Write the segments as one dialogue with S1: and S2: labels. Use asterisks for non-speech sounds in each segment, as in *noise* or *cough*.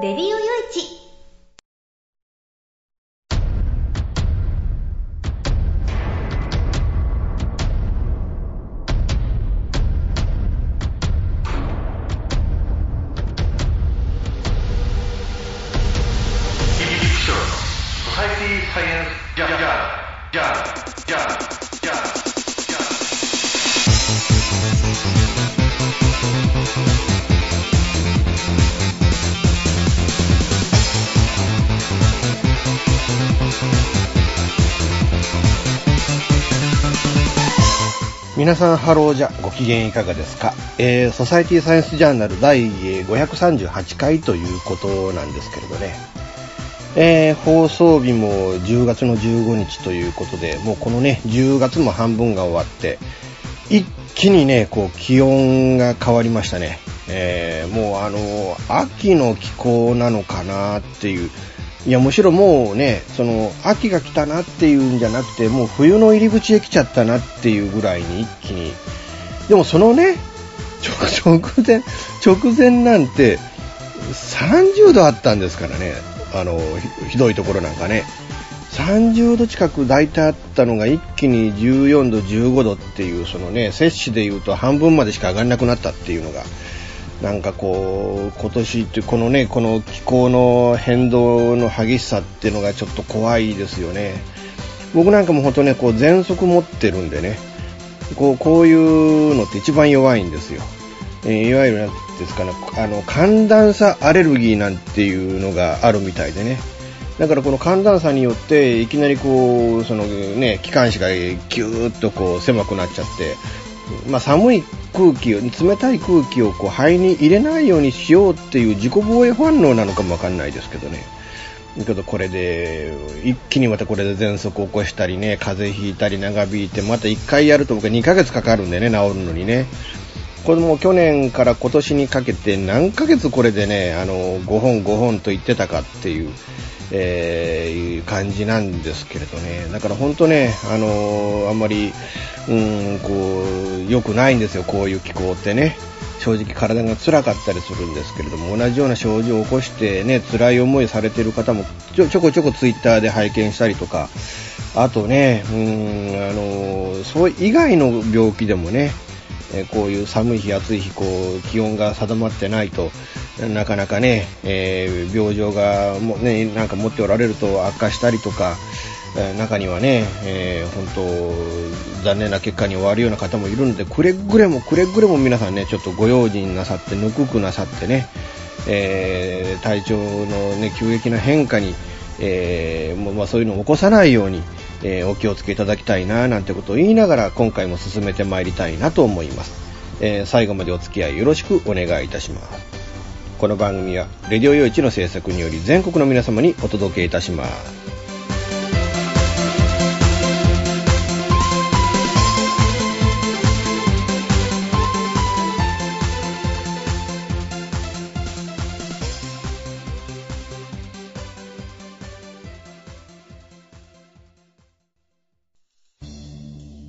S1: レディオよいち
S2: 皆さんハローじゃ。ご機嫌いかがですか、えー、ソサイティサイエンスジャーナル第538回ということなんですけれどね、えー、放送日も10月の15日ということでもうこのね10月も半分が終わって一気にねこう気温が変わりましたね、えー、もうあの秋の気候なのかなっていういや、むしろもうね、その、秋が来たなっていうんじゃなくて、もう冬の入り口へ来ちゃったなっていうぐらいに一気に。でもそのね、*laughs* 直前、直前なんて、30度あったんですからね。あの、ひどいところなんかね。30度近く大体あったのが一気に14度、15度っていう、そのね、摂氏で言うと半分までしか上がらなくなったっていうのが、なんかこう、今年ってこのね、この気候の変動の激しさっていうのがちょっと怖いですよね。僕なんかも本当ね、こう喘息持ってるんでね、こうこういうのって一番弱いんですよ。えー、いわゆるなんですかね、あの、寒暖差アレルギーなんていうのがあるみたいでね。だからこの寒暖差によっていきなりこう、そのね、気管支がギューッとこう狭くなっちゃって、まあ、寒い空気を、冷たい空気をこう肺に入れないようにしようっていう自己防衛反応なのかもわかんないですけどね。けどこれで、一気にまたこれで喘息を起こしたりね、風邪ひいたり長引いて、また1回やると僕は2ヶ月かかるんでね、治るのにね。これも去年から今年にかけて何ヶ月これでね、あの、5本5本と言ってたかっていう、えー、いう感じなんですけれどね。だから本当ね、あのあんまり、うん、こう、良くないんですよ、こういう気候ってね。正直体が辛かったりするんですけれども、同じような症状を起こしてね、辛い思いされている方もちょちょこちょこツイッターで拝見したりとか、あとね、うん、あの、そう以外の病気でもね、えこういう寒い日、暑い日、こう、気温が定まってないと、なかなかね、えー、病状がも、ね、なんか持っておられると悪化したりとかえ、中にはね、えー、本当、残念な結果に終わるような方もいるので、くれぐれもくれぐれも皆さんね、ちょっとご用心なさって、ぬくくなさってね、え、体調のね、急激な変化に、えー、もまあ、そういうのを起こさないように、えー、お気をつけいただきたいな、なんてことを言いながら、今回も進めてまいりたいなと思います。えー、最後までお付き合いよろしくお願いいたします。この番組は、レディオ用一の制作により全国の皆様にお届けいたします。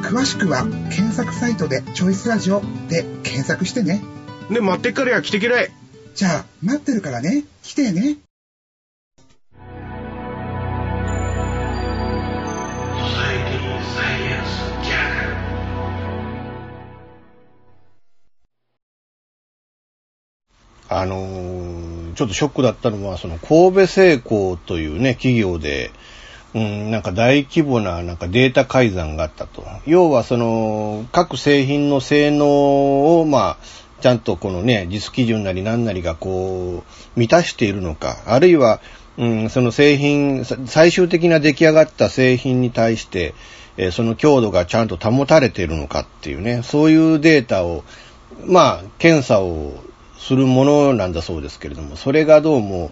S3: 詳しくは、検索サイトでチョイスラジオで検索してね。
S4: で、待ってっからや来てけらい。
S3: じゃあ、待ってるからね。来てね。
S2: あのーちょっとショックだったのは、その神戸製鋼というね、企業で、うん、なんか大規模ななんかデータ改ざんがあったと。要はその、各製品の性能を、まあ、ちゃんとこのね、実基準なり何なりがこう、満たしているのか、あるいは、うん、その製品、最終的な出来上がった製品に対して、えその強度がちゃんと保たれているのかっていうね、そういうデータを、まあ、検査をするものなんだそうですけれども、それがどうも、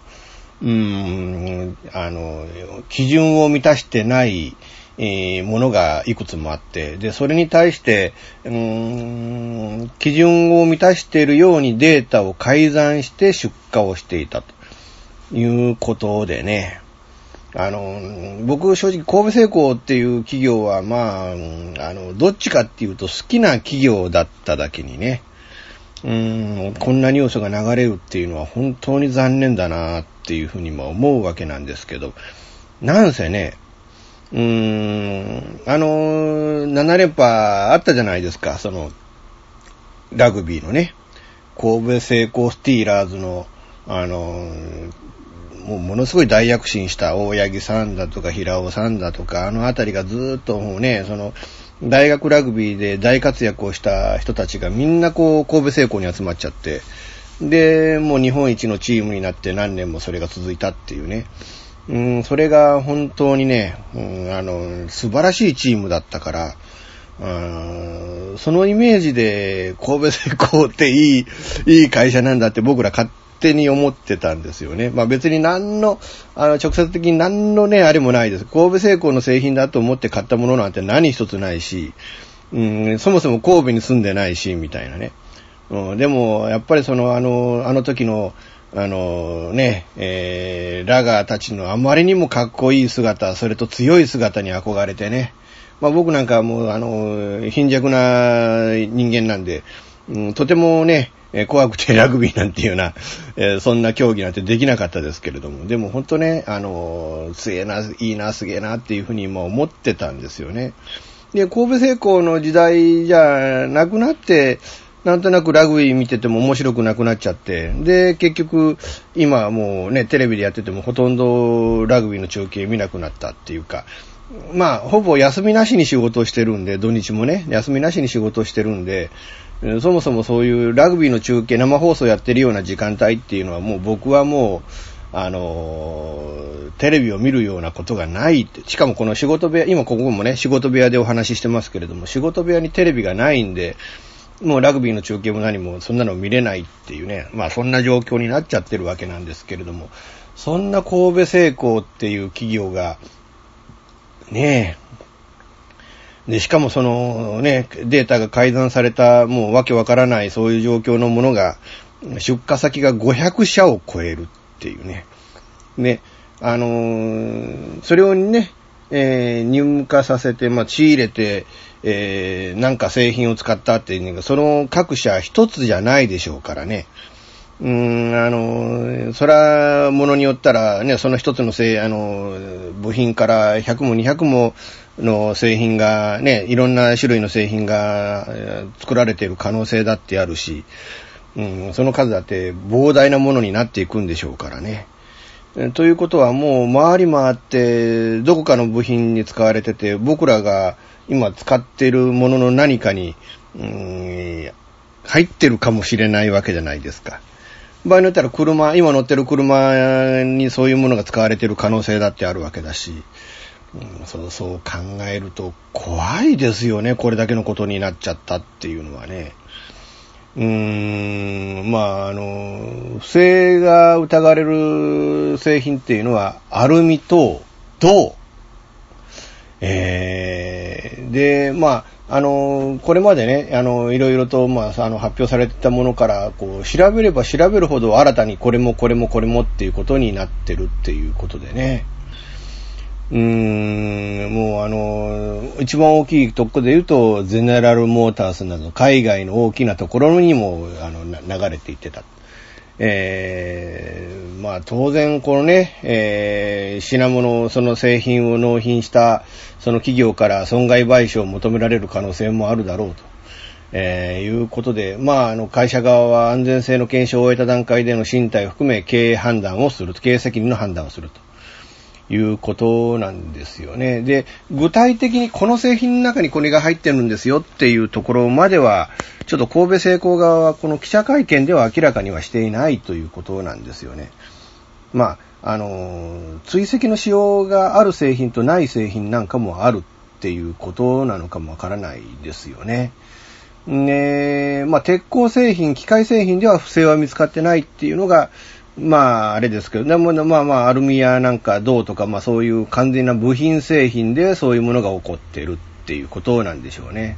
S2: うん、あの、基準を満たしてない、えーものがいくつもあって、で、それに対して、うん、基準を満たしているようにデータを改ざんして出荷をしていたということでね、あの、僕正直神戸製鋼っていう企業はまあ、あの、どっちかっていうと好きな企業だっただけにね、うん、こんなニュースが流れるっていうのは本当に残念だなっていうふうにも思うわけなんですけど、なんせね、うーん、あの、7連覇あったじゃないですか、その、ラグビーのね、神戸製鋼スティーラーズの、あの、もうものすごい大躍進した大八木さんだとか平尾さんだとか、あのあたりがずっともうね、その、大学ラグビーで大活躍をした人たちがみんなこう、神戸製鋼に集まっちゃって、で、もう日本一のチームになって何年もそれが続いたっていうね。うん、それが本当にね、うん、あの、素晴らしいチームだったから、うんそのイメージで神戸製鋼っていい、いい会社なんだって僕ら勝手に思ってたんですよね。まあ別に何の、あの、直接的に何のね、あれもないです。神戸製鋼の製品だと思って買ったものなんて何一つないし、うん、そもそも神戸に住んでないし、みたいなね。うん、でも、やっぱりその、あの、あの時の、あのね、えー、ラガーたちのあまりにもかっこいい姿、それと強い姿に憧れてね。まあ僕なんかもう、あの、貧弱な人間なんで、うん、とてもね、えー怖くてラグビーなんていうような、えーそんな競技なんてできなかったですけれども、でも本当ね、あの、強えな、いいな、すげえなっていうふうに今思ってたんですよね。で、神戸製鋼の時代じゃなくなって、なんとなくラグビー見てても面白くなくなっちゃって、で、結局、今はもうね、テレビでやっててもほとんどラグビーの中継見なくなったっていうか、まあ、ほぼ休みなしに仕事をしてるんで、土日もね、休みなしに仕事をしてるんで、そもそもそういうラグビーの中継、生放送やってるような時間帯っていうのはもう僕はもう、あのテレビを見るようなことがないって。しかもこの仕事部屋、今ここもね、仕事部屋でお話ししてますけれども、仕事部屋にテレビがないんで、もうラグビーの中継も何もそんなの見れないっていうね、まあそんな状況になっちゃってるわけなんですけれども、そんな神戸製鋼っていう企業が、ねえ、で、しかもそのね、データが改ざんされた、もうわけわからないそういう状況のものが、出荷先が500社を超えるっていうね。ね、あのーそれをね、えー入荷させて、まあ、仕入れて、えーなんか製品を使ったっていうのが、その各社一つじゃないでしょうからね。うん、あの、そら、ものによったら、ね、その一つの製、あの、部品から100も200もの製品が、ね、いろんな種類の製品が作られている可能性だってあるし、うん、その数だって膨大なものになっていくんでしょうからね。ということはもう回り回ってどこかの部品に使われてて僕らが今使ってるものの何かに、うん、入ってるかもしれないわけじゃないですか。場合によったら車、今乗ってる車にそういうものが使われてる可能性だってあるわけだし、うん、そうそう考えると怖いですよね、これだけのことになっちゃったっていうのはね。うーん、まあ、あの、不正が疑われる製品っていうのは、アルミと銅。えー、で、まあ、あの、これまでね、あの、いろいろと、まあ、あの、発表されてたものから、こう、調べれば調べるほど新たにこれもこれもこれもっていうことになってるっていうことでね。うーん、もうあの、一番大きいとこで言うと、ゼネラルモータースなど海外の大きなところにも、あの、流れていってた。えー、まあ当然このね、えー、品物、その製品を納品したその企業から損害賠償を求められる可能性もあるだろうと。えー、いうことで、まあ、あの、会社側は安全性の検証を終えた段階での身体を含め経営判断をすると、経営責任の判断をすると。いうことなんですよね。で、具体的にこの製品の中にこれが入ってるんですよっていうところまでは、ちょっと神戸製鋼側はこの記者会見では明らかにはしていないということなんですよね。まあ、あの、追跡の仕様がある製品とない製品なんかもあるっていうことなのかもわからないですよね。ねまあ、鉄鋼製品、機械製品では不正は見つかってないっていうのが、まあ、あれですけど、でも、まあまあ、アルミやなんか銅とか、まあそういう完全な部品製品でそういうものが起こっているっていうことなんでしょうね。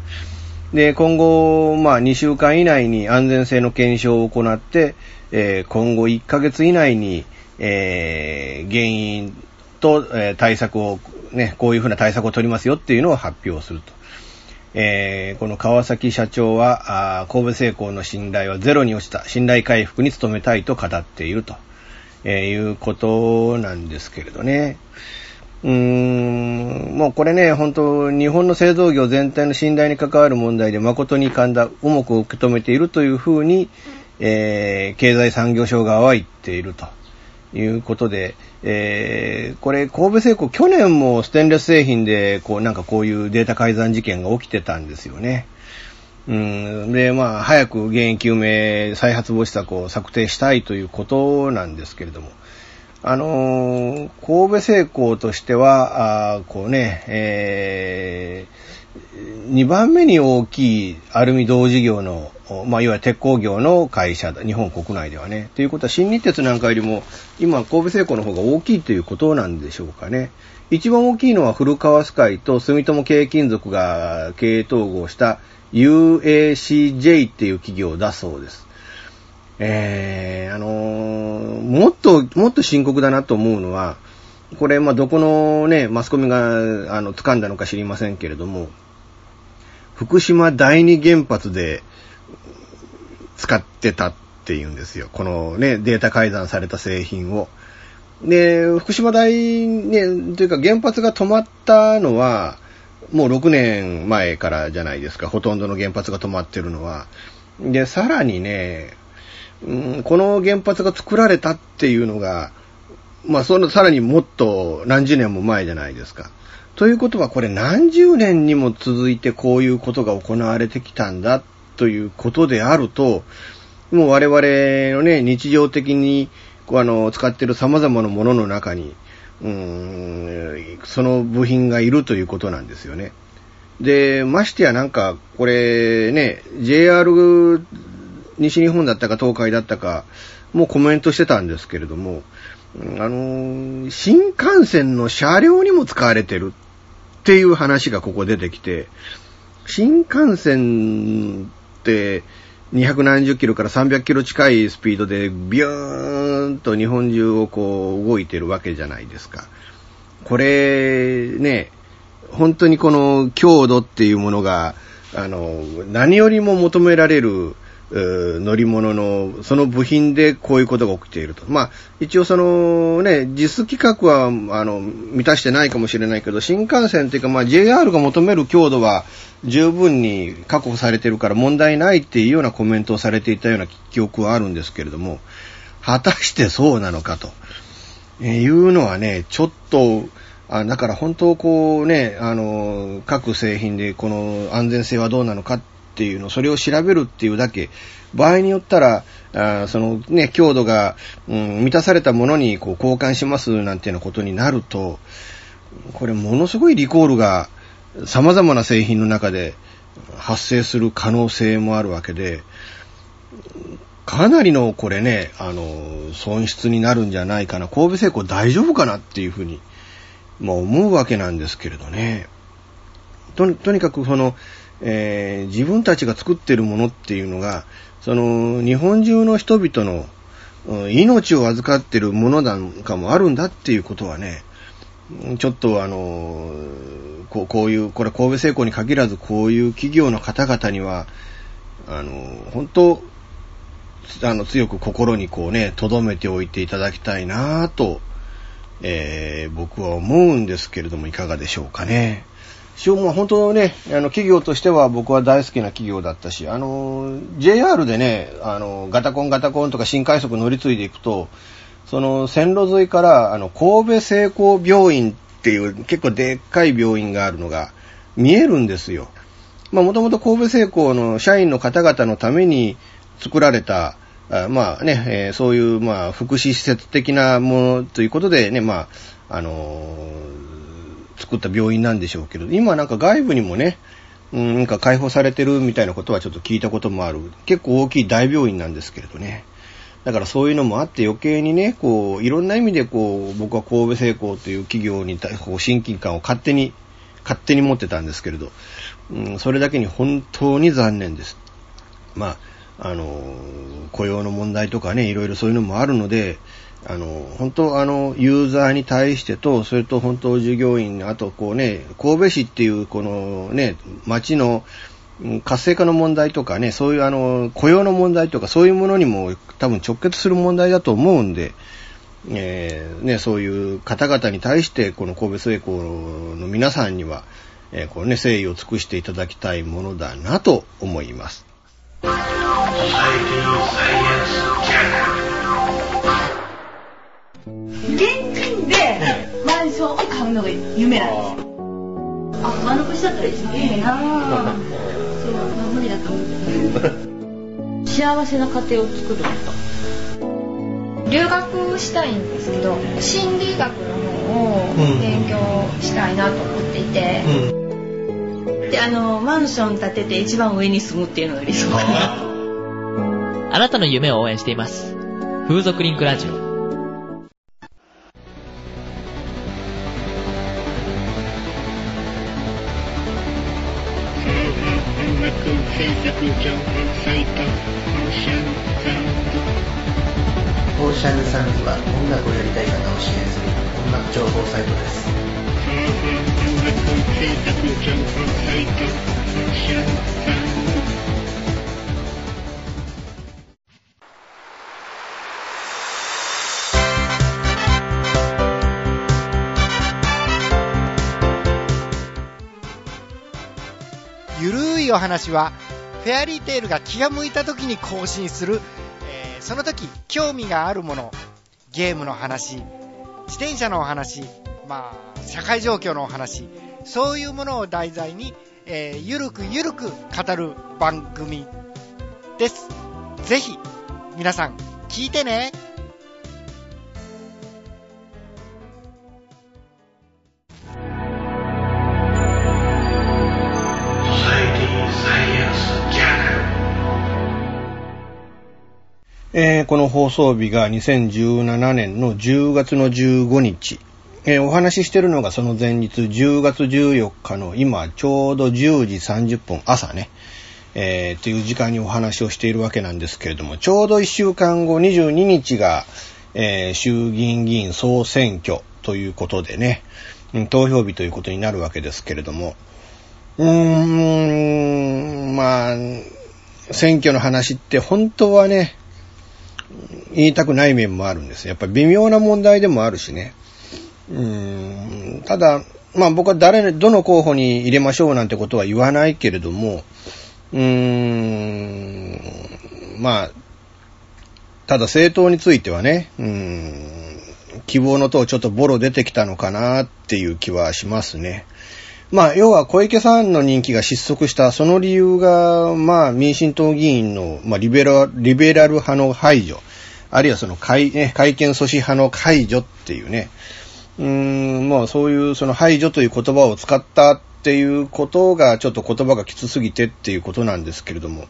S2: で、今後、まあ2週間以内に安全性の検証を行って、えー、今後1ヶ月以内に、えー、原因と、えー、対策を、ね、こういうふうな対策を取りますよっていうのを発表すると。えー、この川崎社長は、神戸製鋼の信頼はゼロに落ちた、信頼回復に努めたいと語っていると、えー、いうことなんですけれどね。うーん、もうこれね、本当日本の製造業全体の信頼に関わる問題で誠に神田、重く受け止めているというふうに、えー、経済産業省側は言っていると。いうことで、えー、これ、神戸製鋼、去年もステンレス製品で、こう、なんかこういうデータ改ざん事件が起きてたんですよね。うん、で、まあ、早く原因究明、再発防止策を策定したいということなんですけれども、あのー、神戸製鋼としては、あこうね、えー、2番目に大きいアルミ銅事業のまあ、いわゆる鉄鋼業の会社だ、日本国内ではね。ということは、新日鉄なんかよりも、今、神戸製鋼の方が大きいということなんでしょうかね。一番大きいのは古川スカイと住友軽金属が経営統合した UACJ っていう企業だそうです。えー、あのー、もっと、もっと深刻だなと思うのは、これ、まあ、どこのね、マスコミが、あの、掴んだのか知りませんけれども、福島第二原発で、使ってたっていうんですよ。このね、データ改ざんされた製品を。で、福島大ね、というか原発が止まったのは、もう6年前からじゃないですか。ほとんどの原発が止まってるのは。で、さらにね、うん、この原発が作られたっていうのが、まあ、その、さらにもっと何十年も前じゃないですか。ということは、これ何十年にも続いてこういうことが行われてきたんだということであると、もう我々のね、日常的に、こうあの、使っている様々なものの中に、うーん、その部品がいるということなんですよね。で、ましてやなんか、これね、JR 西日本だったか東海だったか、もうコメントしてたんですけれども、あの、新幹線の車両にも使われてるっていう話がここ出てきて、新幹線って、200キロから300キロ近いスピードでビューンと日本中をこう動いてるわけじゃないですか。これね、本当にこの強度っていうものが、あの、何よりも求められる乗り物の、その部品でこういうことが起きていると。まあ、一応そのね、実規格は、あの、満たしてないかもしれないけど、新幹線っていうか、まあ、JR が求める強度は十分に確保されてるから問題ないっていうようなコメントをされていたような記憶はあるんですけれども、果たしてそうなのかと、えいうのはね、ちょっと、あだから本当こうね、あの、各製品でこの安全性はどうなのかっっていうの、それを調べるっていうだけ、場合によったら、あそのね、強度が、うん、満たされたものにこう交換しますなんていうようなことになると、これものすごいリコールが様々な製品の中で発生する可能性もあるわけで、かなりのこれね、あの、損失になるんじゃないかな。神戸製鋼大丈夫かなっていうふうに、まあ思うわけなんですけれどね。ととにかくその、えー自分たちが作ってるものっていうのが、その、日本中の人々の命を預かってるものなんかもあるんだっていうことはね、ちょっとあの、こうこういう、これ神戸製鋼に限らずこういう企業の方々には、あの、本当、あの、強く心にこうね、留めておいていただきたいなぁと、えー僕は思うんですけれども、いかがでしょうかね。一応も本当ね、あの、企業としては僕は大好きな企業だったし、あの、JR でね、あの、ガタコンガタコンとか新快速乗り継いでいくと、その線路沿いから、あの、神戸製鋼病院っていう結構でっかい病院があるのが見えるんですよ。まあ、もともと神戸製鋼の社員の方々のために作られた、あまあね、えーそういう、まあ、福祉施設的なものということでね、まあ、あのー作った病院なんでしょうけど、今なんか外部にもね、うん、なんか開放されてるみたいなことはちょっと聞いたこともある。結構大きい大病院なんですけれどね。だからそういうのもあって余計にね、こう、いろんな意味でこう、僕は神戸製鋼という企業に対こう親近感を勝手に、勝手に持ってたんですけれど、うん、それだけに本当に残念です。まあ、あの、雇用の問題とかね、いろいろそういうのもあるので、あの、本当あの、ユーザーに対してと、それと本当従業員、あとこうね、神戸市っていうこのね、町の活性化の問題とかね、そういうあの、雇用の問題とかそういうものにも多分直結する問題だと思うんで、えーね、そういう方々に対して、この神戸製鋼の皆さんには、えーこね、誠意を尽くしていただきたいものだなと思います。
S1: 現金でマンションを買うのが夢なんですよ。あ、丸腰だったら一番いいなぁ。そう、まあ、無理だと思う。*laughs* 幸せな家庭を作ること。
S5: 留学したいんですけど心理学の方を勉強したいなと思っていて、
S1: で、あの、マンション建てて一番上に住むっていうのが理想かな。*laughs*
S6: あなたの夢を応援しています。風俗リンクラジオ。
S7: オーシャンサンズは音楽をやりたい方を支援する音楽情報サイトです。
S8: ゆるいお話はフェアリーテールが気が向いた時に更新する、えーその時興味があるものゲームの話自転車のお話まあ社会状況のお話そういうものを題材に、えーゆるくゆるく語る番組です。ぜひ皆さん聞いてね。
S2: えーこの放送日が2017年の10月の15日。えーお話ししてるのがその前日10月14日の今ちょうど10時30分朝ね、えーっていう時間にお話をしているわけなんですけれども、ちょうど1週間後22日が、えー衆議院議員総選挙ということでね、投票日ということになるわけですけれども、うーん、まあ、選挙の話って本当はね、言いたくない面もあるんです。やっぱり微妙な問題でもあるしね。うん、ただ、まあ僕は誰、どの候補に入れましょうなんてことは言わないけれども、うーん、まあ、ただ政党についてはね、うん、希望の党ちょっとボロ出てきたのかなっていう気はしますね。まあ、要は小池さんの人気が失速した、その理由が、まあ、民進党議員の、まあ、リベラリベラル派の排除、あるいはその会、ね、会見阻止派の解除っていうね、うーん、まあ、そういうその排除という言葉を使ったっていうことが、ちょっと言葉がきつすぎてっていうことなんですけれども、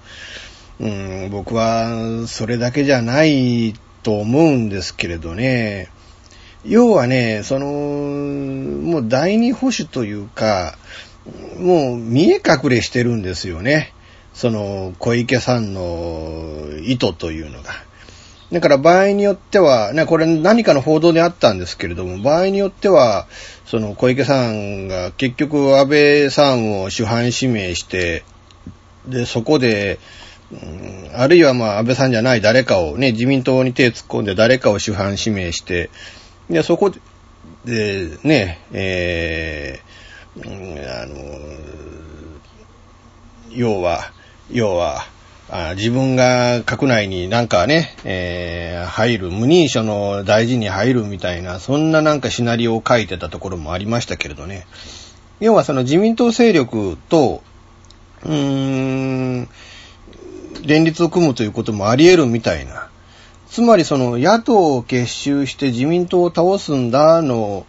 S2: うーん、僕は、それだけじゃないと思うんですけれどね、要はね、その、もう第二保守というか、もう見え隠れしてるんですよね。その小池さんの意図というのが。だから場合によっては、ね、これ何かの報道であったんですけれども、場合によっては、その小池さんが結局安倍さんを主犯指名して、で、そこで、うん、あるいはまあ安倍さんじゃない誰かをね、自民党に手突っ込んで誰かを主犯指名して、で、そこで、ね、えー、あの、要は、要は、あ自分が閣内になんかね、えー、入る、無認証の大事に入るみたいな、そんななんかシナリオを書いてたところもありましたけれどね。要はその自民党勢力と、うーん、連立を組むということもあり得るみたいな。つまりその野党を結集して自民党を倒すんだの、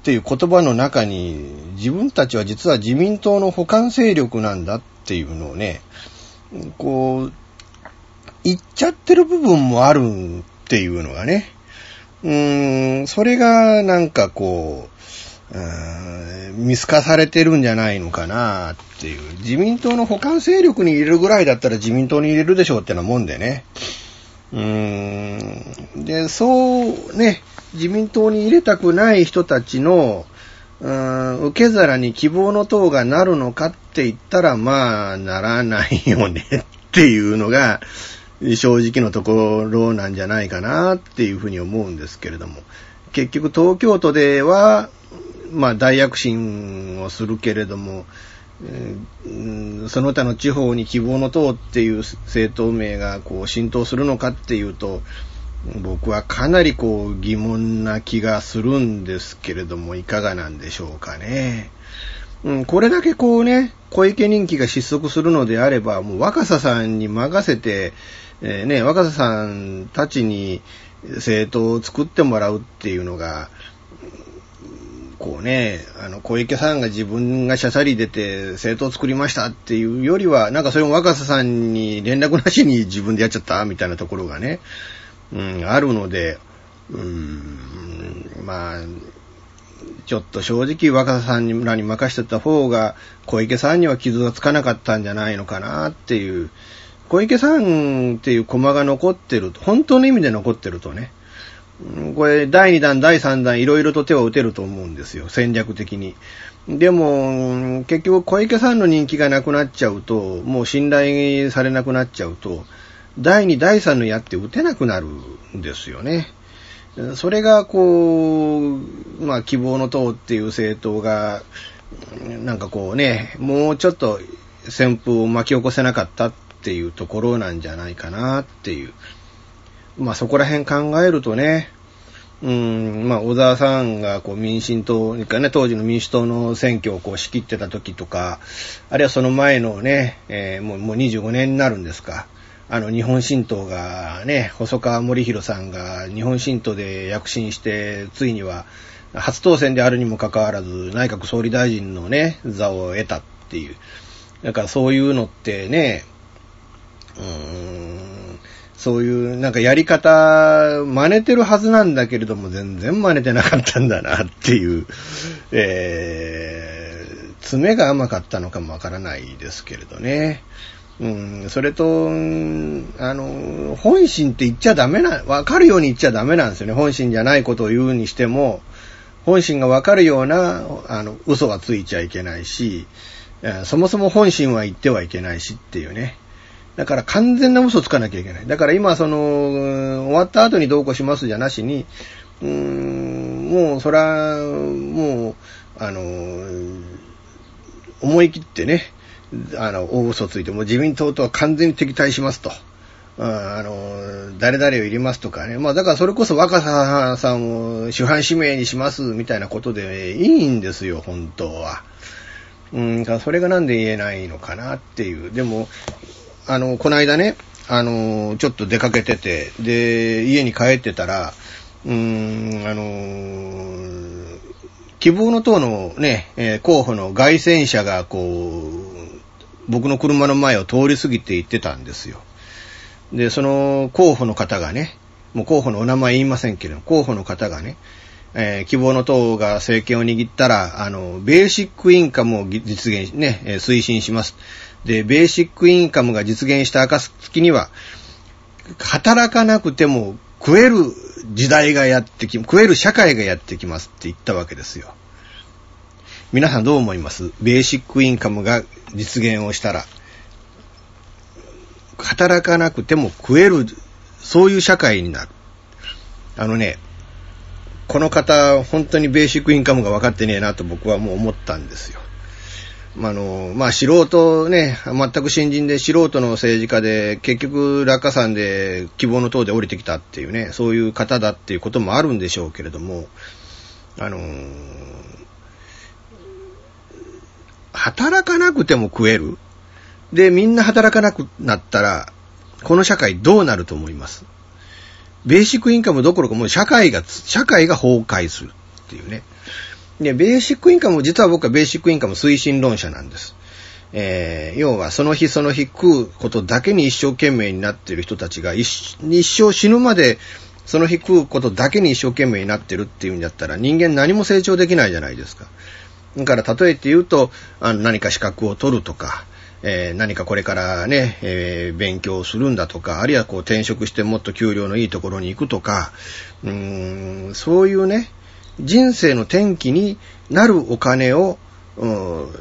S2: っていう言葉の中に自分たちは実は自民党の補完勢力なんだっていうのをね、こう、言っちゃってる部分もあるっていうのがね、うーん、それがなんかこう、う見透かされてるんじゃないのかなっていう。自民党の補完勢力に入れるぐらいだったら自民党に入れるでしょうってなもんでね。うーん。で、そうね、自民党に入れたくない人たちの、うん、受け皿に希望の党がなるのかって言ったら、まあ、ならないよねっていうのが、正直のところなんじゃないかなっていうふうに思うんですけれども。結局東京都では、まあ大躍進をするけれども、その他の地方に希望の党っていう政党名がこう浸透するのかっていうと、僕はかなりこう疑問な気がするんですけれども、いかがなんでしょうかね。うん、これだけこうね、小池人気が失速するのであれば、もう若狭さんに任せて、えー、ね、若狭さんたちに政党を作ってもらうっていうのが、こうね、あの、小池さんが自分が社さり出て政党を作りましたっていうよりは、なんかそれも若狭さんに連絡なしに自分でやっちゃったみたいなところがね、うん、あるので、うん、まあ、ちょっと正直若狭さんらに任せてた方が小池さんには傷がつかなかったんじゃないのかなっていう、小池さんっていう駒が残ってると、本当の意味で残ってるとね、これ第2弾、第3弾いろいろと手を打てると思うんですよ、戦略的に。でも、結局小池さんの人気がなくなっちゃうと、もう信頼されなくなっちゃうと、第2、第3の矢って打てなくなるんですよね。それが、こう、まあ、希望の党っていう政党が、なんかこうね、もうちょっと旋風を巻き起こせなかったっていうところなんじゃないかなっていう。まあ、そこら辺考えるとね、うん、まあ、小沢さんがこう民進党にか、ね、当時の民主党の選挙をこう仕切ってた時とか、あるいはその前のね、えー、もうもう25年になるんですか。あの、日本新党がね、細川森弘さんが日本新党で躍進して、ついには初当選であるにもかかわらず、内閣総理大臣のね、座を得たっていう。だからそういうのってね、うーん、そういうなんかやり方、真似てるはずなんだけれども、全然真似てなかったんだなっていう、えー、爪が甘かったのかもわからないですけれどね。うん、それと、あの、本心って言っちゃダメな、わかるように言っちゃダメなんですよね。本心じゃないことを言うにしても、本心がわかるような、あの、嘘はついちゃいけないし、そもそも本心は言ってはいけないしっていうね。だから完全な嘘つかなきゃいけない。だから今その、終わった後にどうこうしますじゃなしに、うーん、もうそら、もう、あの、思い切ってね、あの、大嘘ついて、も自民党とは完全に敵対しますと。あの、誰々を入れますとかね。まあだからそれこそ若狭さんを主犯指名にしますみたいなことでいいんですよ、本当は。うん、それがなんで言えないのかなっていう。でも、あの、この間ね、あの、ちょっと出かけてて、で、家に帰ってたら、うーん、あの、希望の党のね、えー、候補の外戦車がこう、僕の車の前を通り過ぎて行ってたんですよ。で、その候補の方がね、もう候補のお名前言いませんけれど、候補の方がね、えー、希望の党が政権を握ったら、あの、ベーシックインカムを実現、ね、推進します。で、ベーシックインカムが実現した暁には、働かなくても食える時代がやってき、食える社会がやってきますって言ったわけですよ。皆さんどう思います？ベーシックインカムが実現をしたら、働かなくても食える、そういう社会になる。あのね、この方、本当にベーシックインカムが分かってねえなと僕はもう思ったんですよ。あの、まあ、素人ね、全く新人で素人の政治家で、結局落下山で希望の党で降りてきたっていうね、そういう方だっていうこともあるんでしょうけれども、あの、働かなくても食えるで、みんな働かなくなったら、この社会どうなると思います？ベーシックインカムどころかもう社会が、社会が崩壊するっていうね。で、ベーシックインカム、実は僕はベーシックインカム推進論者なんです。えー、要はその日その日食うことだけに一生懸命になっている人たちが一生死ぬまでその日食うことだけに一生懸命になってるっていうんだったら人間何も成長できないじゃないですか。だから例えて言うと、あの何か資格を取るとか、えー、何かこれからね、えー、勉強するんだとか、あるいはこう転職してもっと給料のいいところに行くとか、うーん、そういうね、人生の転機になるお金を、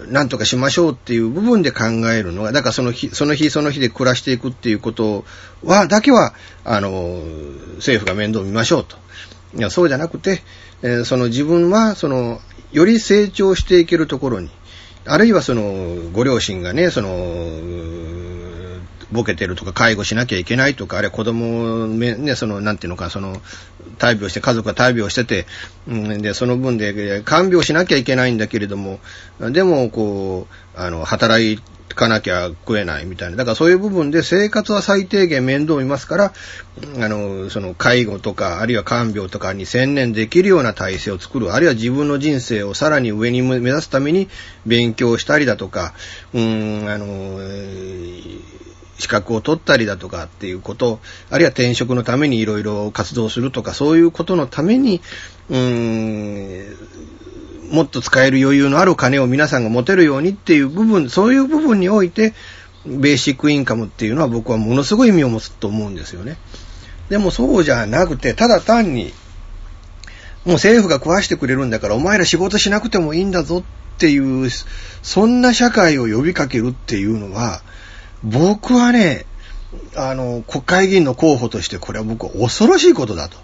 S2: なんとかしましょうっていう部分で考えるのが、だからその日、その日その日で暮らしていくっていうことは、だけは、あの、政府が面倒見ましょうと。いや、そうじゃなくて、えー、その自分は、その、より成長していけるところに、あるいはその、ご両親がね、その、ボケてるとか介護しなきゃいけないとか、あれ子供ね、その、なんていうのか、その、大病して、家族が大病してて、うん、で、その分で看病しなきゃいけないんだけれども、でも、こう、あの、働いかなきゃ食えないみたいな。だからそういう部分で生活は最低限面倒見ますから、あの、その介護とか、あるいは看病とかに専念できるような体制を作る、あるいは自分の人生をさらに上に目指すために勉強したりだとか、うん、あの、資格を取ったりだとかっていうこと、あるいは転職のためにいろいろ活動するとか、そういうことのために、うーん、もっと使える余裕のある金を皆さんが持てるようにっていう部分、そういう部分において、ベーシックインカムっていうのは僕はものすごい意味を持つと思うんですよね。でもそうじゃなくて、ただ単に、もう政府が食わしてくれるんだからお前ら仕事しなくてもいいんだぞっていう、そんな社会を呼びかけるっていうのは、僕はね、あの、国会議員の候補としてこれは僕は恐ろしいことだと。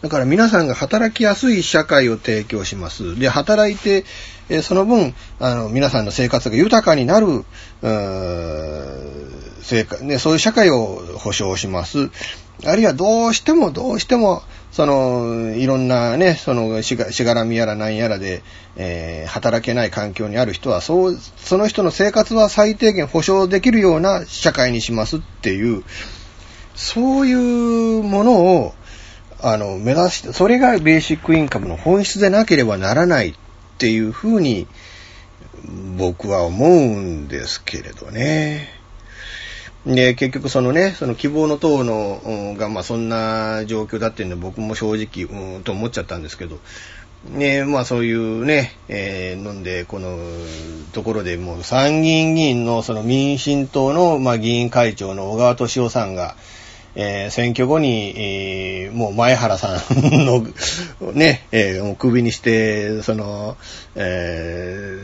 S2: だから皆さんが働きやすい社会を提供します。で、働いて、えその分、あの、皆さんの生活が豊かになる、生活、ね、そういう社会を保障します。あるいはどうしてもどうしても、その、いろんなね、そのしが、しがらみやらなんやらで、えー、働けない環境にある人は、そう、その人の生活は最低限保障できるような社会にしますっていう、そういうものを、あの、目指して、それがベーシックインカムの本質でなければならないっていうふうに、僕は思うんですけれどね。で、結局そのね、その希望の党の、が、まあそんな状況だっていうんで僕も正直、うん、と思っちゃったんですけど、ね、まあそういうね、えー、んで、このところでもう参議院議員のその民進党の、まあ議員会長の小川敏夫さんが、えー、選挙後に、えー、もう前原さんの *laughs* ね、えー、もう首にして、その、え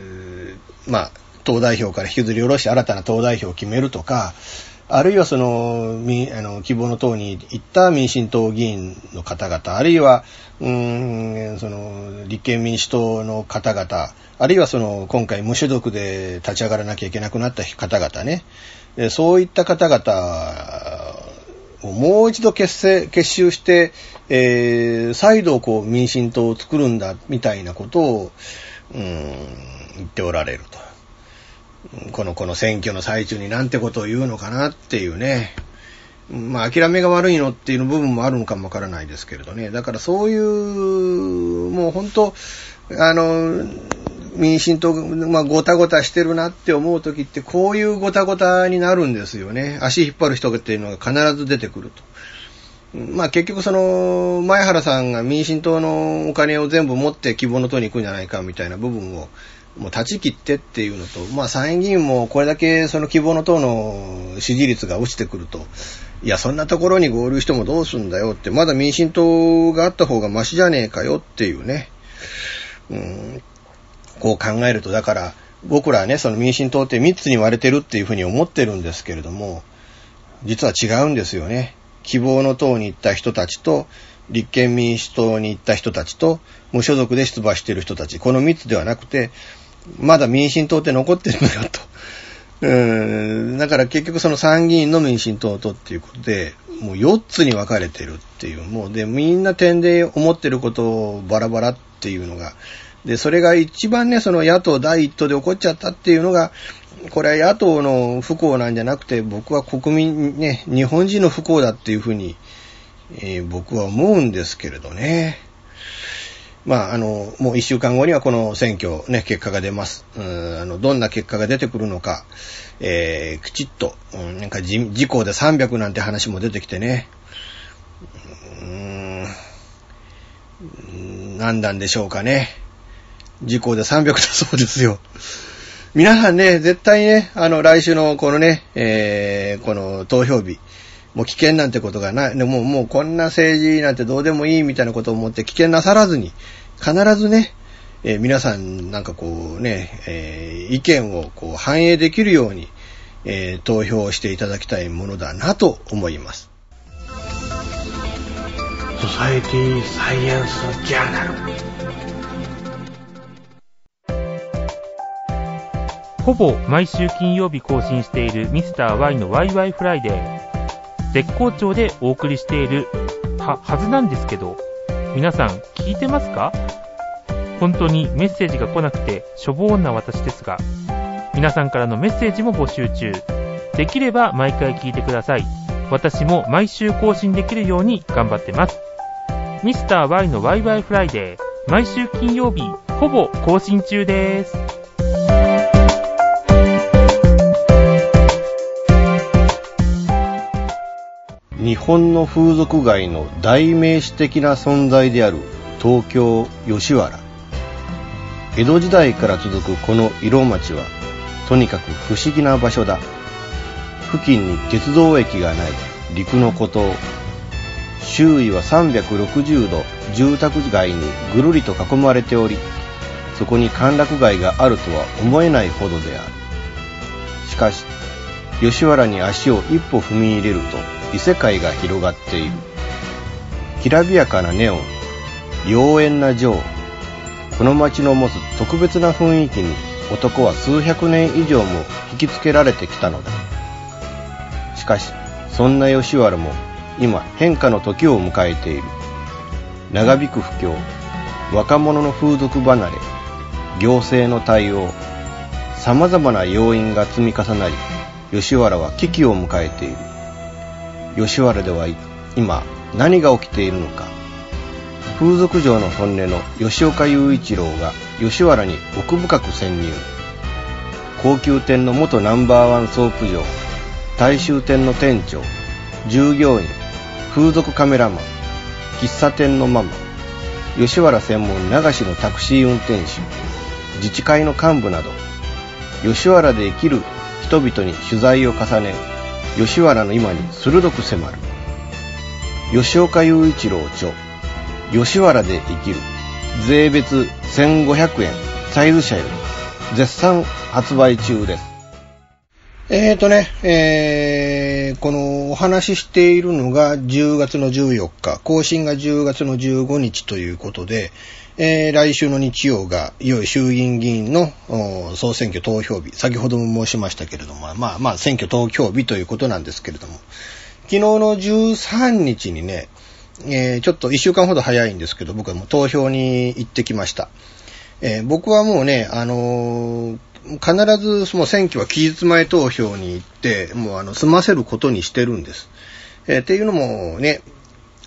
S2: ー、まあ、党代表から引きずり下ろして新たな党代表を決めるとか、あるいはその、あの希望の党に行った民進党議員の方々、あるいは、うん、その、立憲民主党の方々、あるいはその、今回無所属で立ち上がらなきゃいけなくなった方々ね、そういった方々もう一度結成、結集して、えー、再度こう民進党を作るんだ、みたいなことを、うん、言っておられると。この、この選挙の最中になんてことを言うのかなっていうね。まあ、諦めが悪いのっていう部分もあるのかもわからないですけれどね。だからそういう、もう本当、あの、民進党、まあ、ごたごたしてるなって思う時って、こういうごたごたになるんですよね。足引っ張る人っていうのが必ず出てくると。まあ結局その、前原さんが民進党のお金を全部持って希望の党に行くんじゃないかみたいな部分を、もう断ち切ってっていうのと、まあ参院議員もこれだけその希望の党の支持率が落ちてくると、いや、そんなところに合流してもどうすんだよって、まだ民進党があった方がマシじゃねえかよっていうね、うん、こう考えると、だから、僕らはね、その民進党って3つに割れてるっていうふうに思ってるんですけれども、実は違うんですよね。希望の党に行った人たちと、立憲民主党に行った人たちと、無所属で出馬している人たち、この3つではなくて、まだ民進党って残ってるのよと。*laughs* うーんだから結局その参議院の民進党とっていうことで、もう4つに分かれてるっていう、もうで、みんな点で思ってることをバラバラっていうのが、で、それが一番ね、その野党第一党で起こっちゃったっていうのが、これは野党の不幸なんじゃなくて、僕は国民ね、日本人の不幸だっていうふうに、えー、僕は思うんですけれどね。まあ、あの、もう一週間後にはこの選挙ね、結果が出ます。うん、あの、どんな結果が出てくるのか、えー、きちっと、うん、なんか事故で300なんて話も出てきてね、うん、何なんでしょうかね。事故で300だそうですよ。皆さんね、絶対ね、あの、来週のこのね、えー、この投票日、もう危険なんてことがない。でももうこんな政治なんてどうでもいいみたいなことを思って危険なさらずに、必ずね、えー、皆さんなんかこうね、えー、意見をこう反映できるように、えー、投票していただきたいものだなと思います。
S4: ソサエティサイエンスジャーナル
S9: ほぼ毎週金曜日更新しているミスター y のワイワイフライデー。絶好調でお送りしているは、はずなんですけど、皆さん聞いてますか？本当にメッセージが来なくてしょぼーんな私ですが、皆さんからのメッセージも募集中。できれば毎回聞いてください。私も毎週更新できるように頑張ってます。ミスター y のワイワイフライデー、毎週金曜日、ほぼ更新中です。
S2: 日本の風俗街の代名詞的な存在である東京吉原。江戸時代から続くこの色町はとにかく不思議な場所だ。付近に鉄道駅がない。陸の孤島。周囲は360度住宅街にぐるりと囲まれておりそこに歓楽街があるとは思えないほどである。しかし吉原に足を一歩踏み入れると異世界が広がっている。きらびやかなネオン妖艶な情この街の持つ特別な雰囲気に男は数百年以上も引きつけられてきたのだ。しかしそんな吉原も今変化の時を迎えている。長引く不況若者の風俗離れ行政の対応様々な要因が積み重なり吉原は危機を迎えている。吉原では今何が起きているのか。風俗嬢の本音の吉岡雄一郎が吉原に奥深く潜入。高級店の元ナンバーワンソープ嬢大衆店の店長従業員風俗カメラマン喫茶店のママ吉原専門流しのタクシー運転手自治会の幹部など吉原で生きる人々に取材を重ね吉原の今に鋭く迫る。吉岡雄一郎著。吉原で生きる。税別1500円。サイズ社より。絶賛発売中です。えーとね、えー、このお話ししているのが10月の14日、更新が10月の15日ということで、えー、来週の日曜が、いよいよ衆議院議員の総選挙投票日、先ほども申しましたけれども、まあまあ選挙投票日ということなんですけれども、昨日の13日にね、えー、ちょっと1週間ほど早いんですけど、僕はもう投票に行ってきました。えー、僕はもうね、あのー、必ずその選挙は期日前投票に行って、もうあの、済ませることにしてるんです。えー、っていうのもね、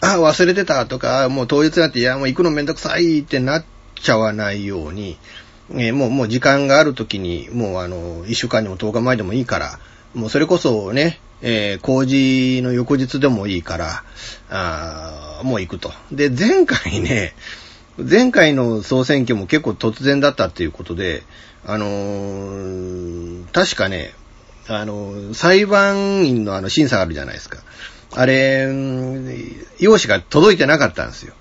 S2: あ、忘れてたとか、もう当日になって、いや、もう行くのめんどくさいってなっちゃわないように、えー、もう、もう時間がある時に、もうあの、一週間にも10日前でもいいから、もうそれこそね、えー、工事の翌日でもいいから、あもう行くと。で、前回ね、前回の総選挙も結構突然だったっていうことで、あのー、確かね、あの、裁判員のあの審査あるじゃないですか。あれ、用紙が届いてなかったんですよ。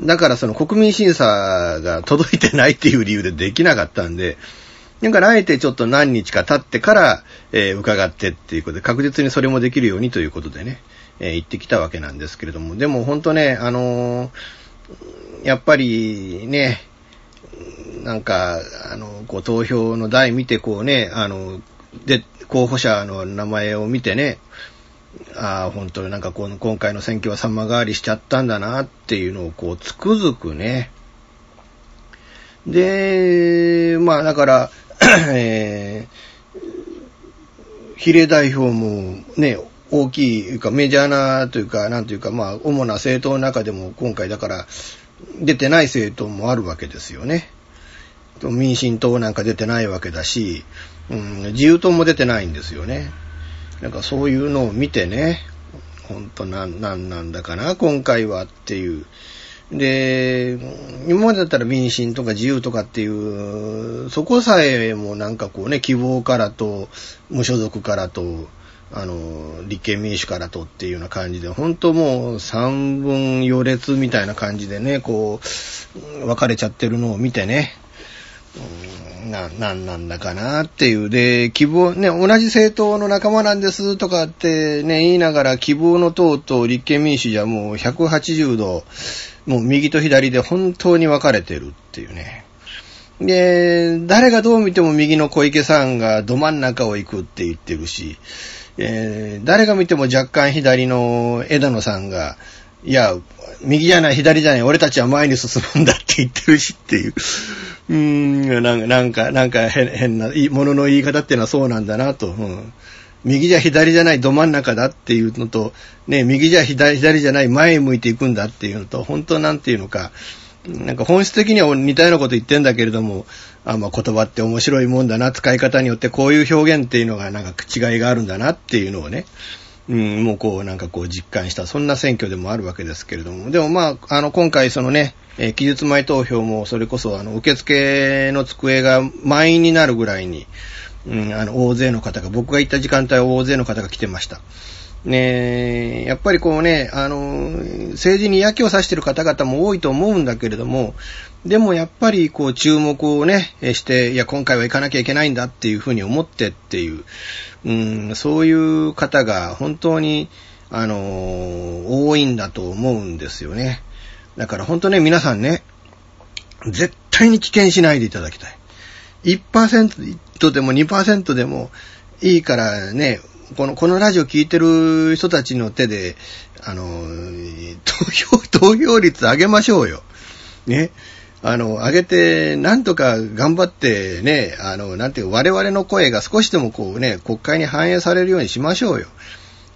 S2: だからその国民審査が届いてないっていう理由でできなかったんで、だからあえてちょっと何日か経ってから、えー、伺ってっていうことで、確実にそれもできるようにということでね、えー、行ってきたわけなんですけれども、でも本当ね、あのー、やっぱりね、なんか、あの、こう投票の台見てこうね、あの、で、候補者の名前を見てね、ああ、本当になんかこの今回の選挙は様変わりしちゃったんだなっていうのをこうつくづくね。で、まあだから、*clears throat* えー、比例代表もね、大きい、かメジャーなというか、なんというか、まあ主な政党の中でも今回だから出てない政党もあるわけですよね。民進党なんか出てないわけだし、うん、自由党も出てないんですよね。なんかそういうのを見てね、ほんとなん、なんなんだかな、今回はっていう。で、今までだったら民進とか自由とかっていう、そこさえもなんかこうね、希望からと、無所属からと、あの、立憲民主からとっていうような感じで、本当もう三分余列みたいな感じでね、こう、分かれちゃってるのを見てね、な、なんなんだかなっていう。で、希望、ね、同じ政党の仲間なんですとかってね、言いながら希望の党と立憲民主じゃもう180度、もう右と左で本当に分かれてるっていうね。で、誰がどう見ても右の小池さんがど真ん中を行くって言ってるし、えー、誰が見ても若干左の枝野さんが、いや、右じゃない、左じゃない、俺たちは前に進むんだって言ってるしっていう。うーん、なんか、なんか変変な、ものの言い方っていうのはそうなんだなと。うん、右じゃ左じゃないど真ん中だっていうのと、ね、右じゃ左左じゃない前向いていくんだっていうのと、本当なんていうのか、なんか本質的には似たようなこと言ってんだけれども、あまあ、言葉って面白いもんだな、使い方によってこういう表現っていうのがなんか違いがあるんだなっていうのをね、うん、もうこうなんかこう実感した、そんな選挙でもあるわけですけれども、でもまあ、あの今回そのね、えー、期日前投票もそれこそあの受付の机が満員になるぐらいに、うん、あの大勢の方が、僕が行った時間帯は大勢の方が来てました。ねえやっぱりこうね、あの、政治に嫌気をさしてる方々も多いと思うんだけれども、でもやっぱりこう注目をね、して、いや今回は行かなきゃいけないんだっていうふうに思ってっていう、うん、そういう方が本当に、あの多いんだと思うんですよね。だから本当ね、皆さんね、絶対に危険しないでいただきたい。1%でも2%でもいいからね、この、このラジオ聞いてる人たちの手で、あの、投票、*laughs* 投票率上げましょうよ。ね。あの、上げて、なんとか頑張ってね、あの、なんていう、我々の声が少しでもこうね、国会に反映されるようにしましょうよ。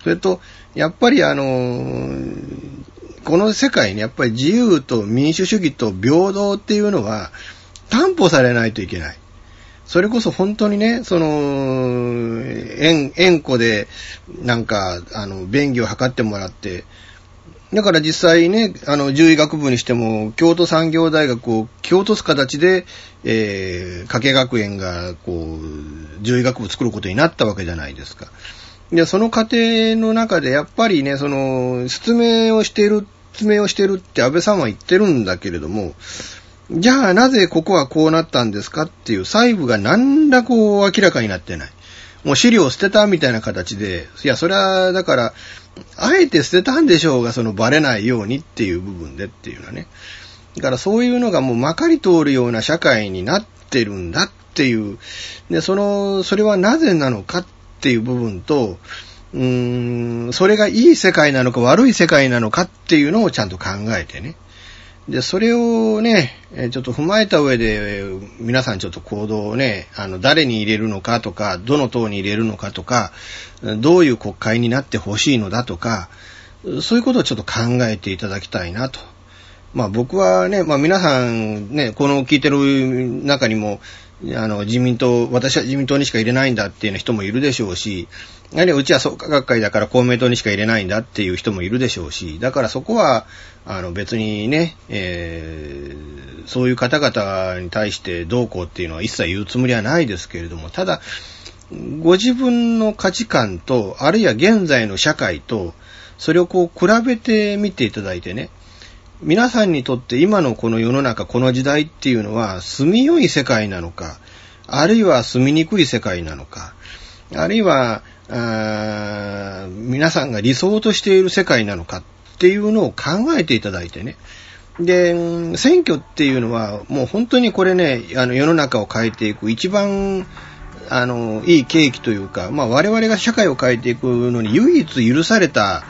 S2: それと、やっぱりあの、この世界にやっぱり自由と民主主義と平等っていうのは担保されないといけない。それこそ本当にね、その、縁、縁故で、なんか、あの、便宜を図ってもらって、だから実際ね、あの、獣医学部にしても、京都産業大学を蹴落とす形で、えー、加計学園が、こう、獣医学部を作ることになったわけじゃないですか。で、その過程の中で、やっぱりね、その、説明をしている、説明をしているって安倍さんは言ってるんだけれども、じゃあなぜここはこうなったんですかっていう細部が何らこう明らかになってない。もう資料を捨てたみたいな形で、いや、それは、だから、あえて捨てたんでしょうが、そのバレないようにっていう部分でっていうのはね。だからそういうのがもうまかり通るような社会になってるんだっていう。で、その、それはなぜなのかっていう部分と、うーん、それがいい世界なのか悪い世界なのかっていうのをちゃんと考えてね。で、それをね、ちょっと踏まえた上で、皆さんちょっと行動をね、あの、誰に入れるのかとか、どの党に入れるのかとか、どういう国会になってほしいのだとか、そういうことをちょっと考えていただきたいなと。まあ僕はね、まあ皆さんね、この聞いてる中にも、あの、自民党、私は自民党にしか入れないんだっていう人もいるでしょうし、あるいはうちは創価学会だから公明党にしか入れないんだっていう人もいるでしょうし、だからそこは、あの別にね、えー、そういう方々に対してどうこうっていうのは一切言うつもりはないですけれども、ただ、ご自分の価値観と、あるいは現在の社会と、それをこう比べてみていただいてね、皆さんにとって今のこの世の中、この時代っていうのは住みよい世界なのか、あるいは住みにくい世界なのか、あるいは、あ皆さんが理想としている世界なのかっていうのを考えていただいてね。で、選挙っていうのはもう本当にこれね、あの世の中を変えていく一番あの、いい契機というか、まあ我々が社会を変えていくのに唯一許された、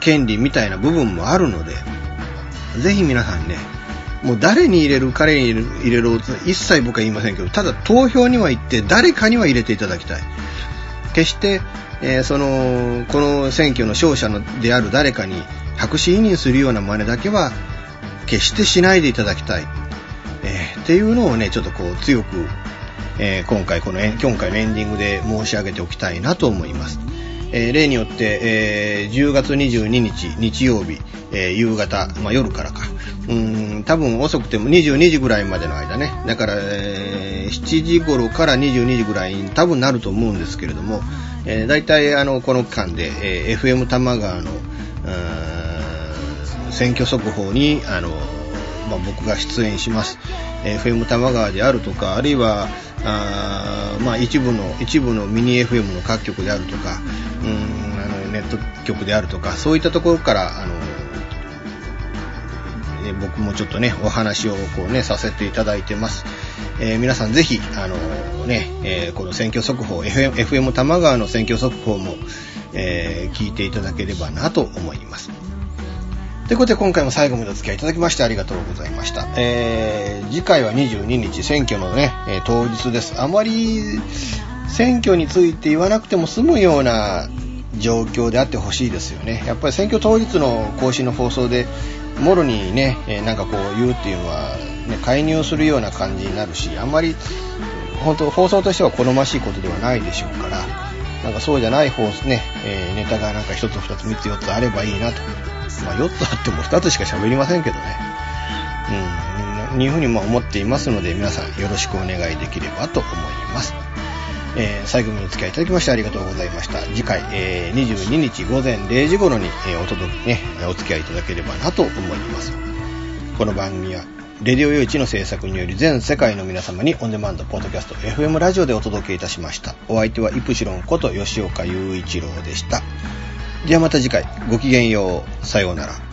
S2: 権利みたいな部分もあるので、ぜひ皆さんね、もう誰に入れる、彼に入れる、一切僕は言いませんけど、ただ投票には行って誰かには入れていただきたい。決して、えー、その、この選挙の勝者のである誰かに白紙委任するような真似だけは決してしないでいただきたい。えー、っていうのをね、ちょっとこう強く、えー、今回この、今回のエンディングで申し上げておきたいなと思います。えー、例によって、えー、10月22日日曜日、えー、夕方、まあ、夜からか。うん、多分遅くても22時ぐらいまでの間ね。だから、えー、7時頃から22時ぐらいに多分なると思うんですけれども、えー、大体あの、この間で、えー、FM 玉川の、選挙速報に、あの、まあ、僕が出演します。えー、FM 玉川であるとか、あるいは、あまあ、一部の、一部のミニ FM の各局であるとか、うん、あのネット局であるとか、そういったところから、あの、え僕もちょっとね、お話をこうね、させていただいてます。えー、皆さんぜひ、あのね、えー、この選挙速報、FM, FM 玉川の選挙速報も、え、聞いていただければなと思います。ということで今回も最後までお付き合いいただきましてありがとうございました。えー、次回は22日選挙のね、えー、当日です。あまり選挙について言わなくても済むような状況であってほしいですよね。やっぱり選挙当日の更新の放送で、もろにね、えー、なんかこう言うっていうのは、ね、介入するような感じになるし、あんまり、本当放送としては好ましいことではないでしょうから、なんかそうじゃない方ね、えー、ネタがなんか1つ2つ3つ4つあればいいなとまあ、4つあっても2つしか喋りませんけどね。うん、いうふうにま思っていますので、皆さんよろしくお願いできればと思います。えー、最後までお付き合いいただきましてありがとうございました。次回、えー、22日午前0時頃に、えー、お届け、ね、お付き合いいただければなと思います。この番組は、レディオ用地の制作により全世界の皆様にオンデマンド、ポッドキャスト、FM ラジオでお届けいたしました。お相手はイプシロンこと吉岡雄一郎でした。ではまた次回、ごきげんよう。さようなら。